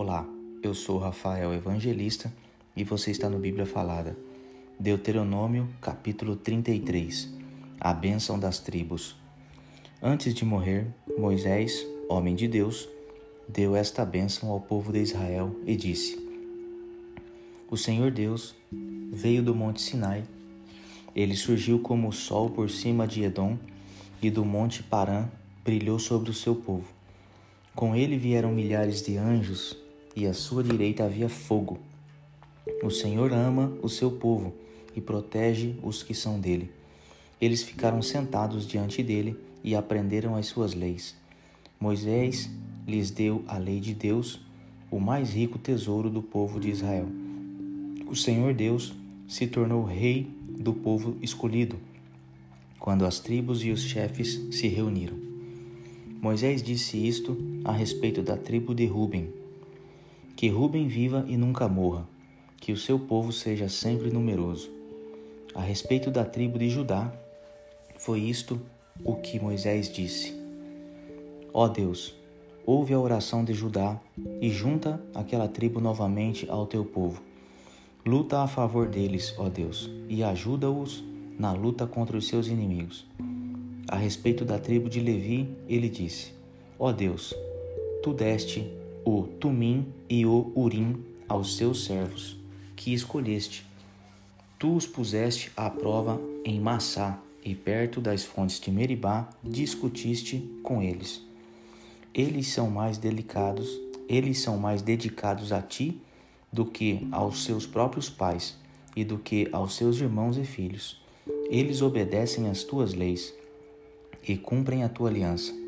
Olá, eu sou Rafael Evangelista e você está no Bíblia Falada. Deuteronômio, capítulo 33 A bênção das tribos. Antes de morrer, Moisés, homem de Deus, deu esta bênção ao povo de Israel e disse: O Senhor Deus veio do monte Sinai. Ele surgiu como o sol por cima de Edom e do monte Parã brilhou sobre o seu povo. Com ele vieram milhares de anjos e à sua direita havia fogo. O Senhor ama o seu povo e protege os que são dele. Eles ficaram sentados diante dele e aprenderam as suas leis. Moisés lhes deu a lei de Deus, o mais rico tesouro do povo de Israel. O Senhor Deus se tornou rei do povo escolhido, quando as tribos e os chefes se reuniram. Moisés disse isto a respeito da tribo de Ruben, que Ruben viva e nunca morra, que o seu povo seja sempre numeroso. A respeito da tribo de Judá, foi isto o que Moisés disse: Ó Deus, ouve a oração de Judá e junta aquela tribo novamente ao teu povo. Luta a favor deles, ó Deus, e ajuda-os na luta contra os seus inimigos. A respeito da tribo de Levi, ele disse: Ó Deus, tu deste o Tumim e o Urim aos seus servos, que escolheste. Tu os puseste à prova em Massá, e perto das fontes de Meribá discutiste com eles. Eles são mais delicados, eles são mais dedicados a ti do que aos seus próprios pais e do que aos seus irmãos e filhos. Eles obedecem às tuas leis e cumprem a tua aliança.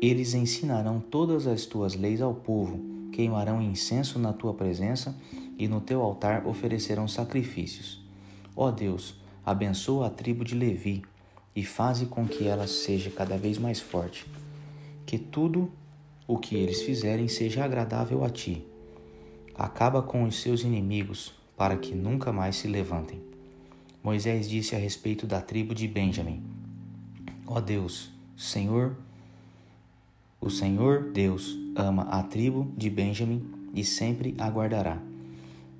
Eles ensinarão todas as tuas leis ao povo, queimarão incenso na tua presença e no teu altar oferecerão sacrifícios. Ó Deus, abençoa a tribo de Levi e faze com que ela seja cada vez mais forte. Que tudo o que eles fizerem seja agradável a ti. Acaba com os seus inimigos, para que nunca mais se levantem. Moisés disse a respeito da tribo de Benjamim: Ó Deus, Senhor, o Senhor Deus ama a tribo de Benjamim e sempre aguardará.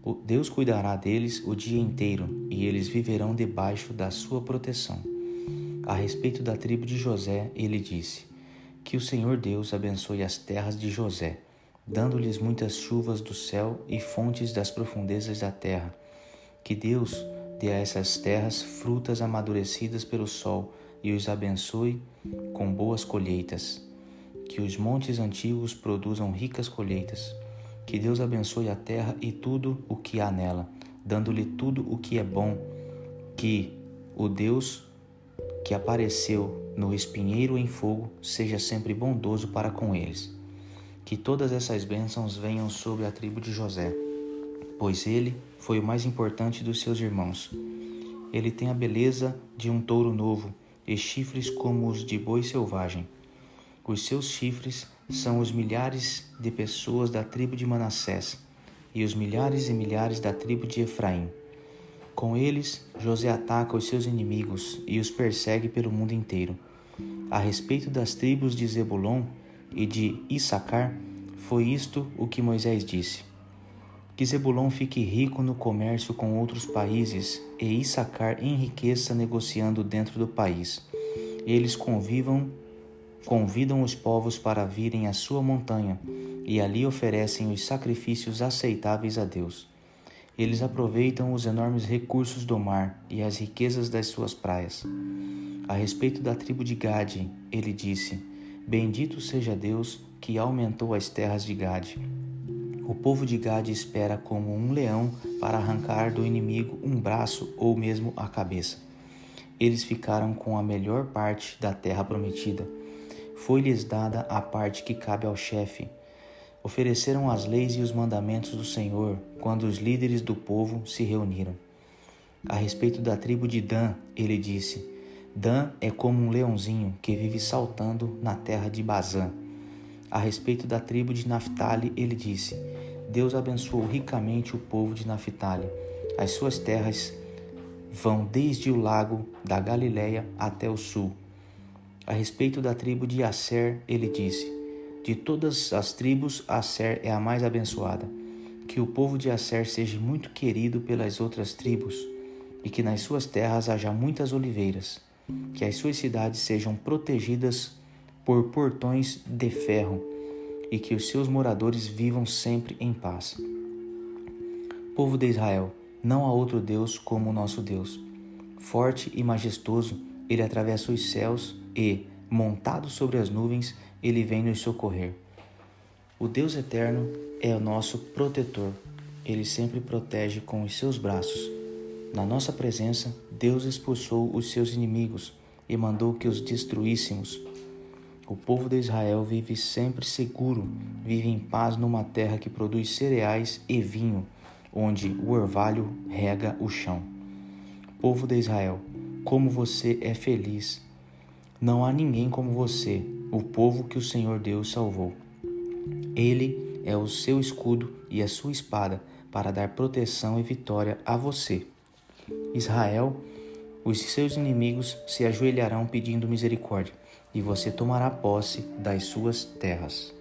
O Deus cuidará deles o dia inteiro e eles viverão debaixo da sua proteção. A respeito da tribo de José, ele disse: Que o Senhor Deus abençoe as terras de José, dando-lhes muitas chuvas do céu e fontes das profundezas da terra. Que Deus dê a essas terras frutas amadurecidas pelo sol e os abençoe com boas colheitas que os montes antigos produzam ricas colheitas. Que Deus abençoe a terra e tudo o que há nela, dando-lhe tudo o que é bom. Que o Deus que apareceu no espinheiro em fogo seja sempre bondoso para com eles. Que todas essas bênçãos venham sobre a tribo de José, pois ele foi o mais importante dos seus irmãos. Ele tem a beleza de um touro novo e chifres como os de boi selvagem. Os seus chifres são os milhares de pessoas da tribo de Manassés e os milhares e milhares da tribo de Efraim. Com eles, José ataca os seus inimigos e os persegue pelo mundo inteiro. A respeito das tribos de Zebulon e de Issacar, foi isto o que Moisés disse: Que Zebulon fique rico no comércio com outros países e Issacar enriqueça negociando dentro do país. Eles convivam convidam os povos para virem à sua montanha e ali oferecem os sacrifícios aceitáveis a Deus. Eles aproveitam os enormes recursos do mar e as riquezas das suas praias. A respeito da tribo de Gade, ele disse: Bendito seja Deus que aumentou as terras de Gade. O povo de Gade espera como um leão para arrancar do inimigo um braço ou mesmo a cabeça. Eles ficaram com a melhor parte da terra prometida foi-lhes dada a parte que cabe ao chefe. Ofereceram as leis e os mandamentos do Senhor quando os líderes do povo se reuniram. A respeito da tribo de Dan, ele disse: Dan é como um leãozinho que vive saltando na terra de Bazã. A respeito da tribo de Naphtali, ele disse: Deus abençoou ricamente o povo de Naphtali. As suas terras vão desde o lago da Galileia até o sul a respeito da tribo de Asser, ele disse: De todas as tribos, Asser é a mais abençoada. Que o povo de Asser seja muito querido pelas outras tribos, e que nas suas terras haja muitas oliveiras. Que as suas cidades sejam protegidas por portões de ferro, e que os seus moradores vivam sempre em paz. Povo de Israel, não há outro Deus como o nosso Deus. Forte e majestoso, ele atravessa os céus e, montado sobre as nuvens, ele vem nos socorrer. O Deus eterno é o nosso protetor. Ele sempre protege com os seus braços. Na nossa presença, Deus expulsou os seus inimigos e mandou que os destruíssemos. O povo de Israel vive sempre seguro, vive em paz numa terra que produz cereais e vinho, onde o orvalho rega o chão. Povo de Israel, como você é feliz! Não há ninguém como você, o povo que o Senhor Deus salvou. Ele é o seu escudo e a sua espada para dar proteção e vitória a você. Israel, os seus inimigos se ajoelharão pedindo misericórdia e você tomará posse das suas terras.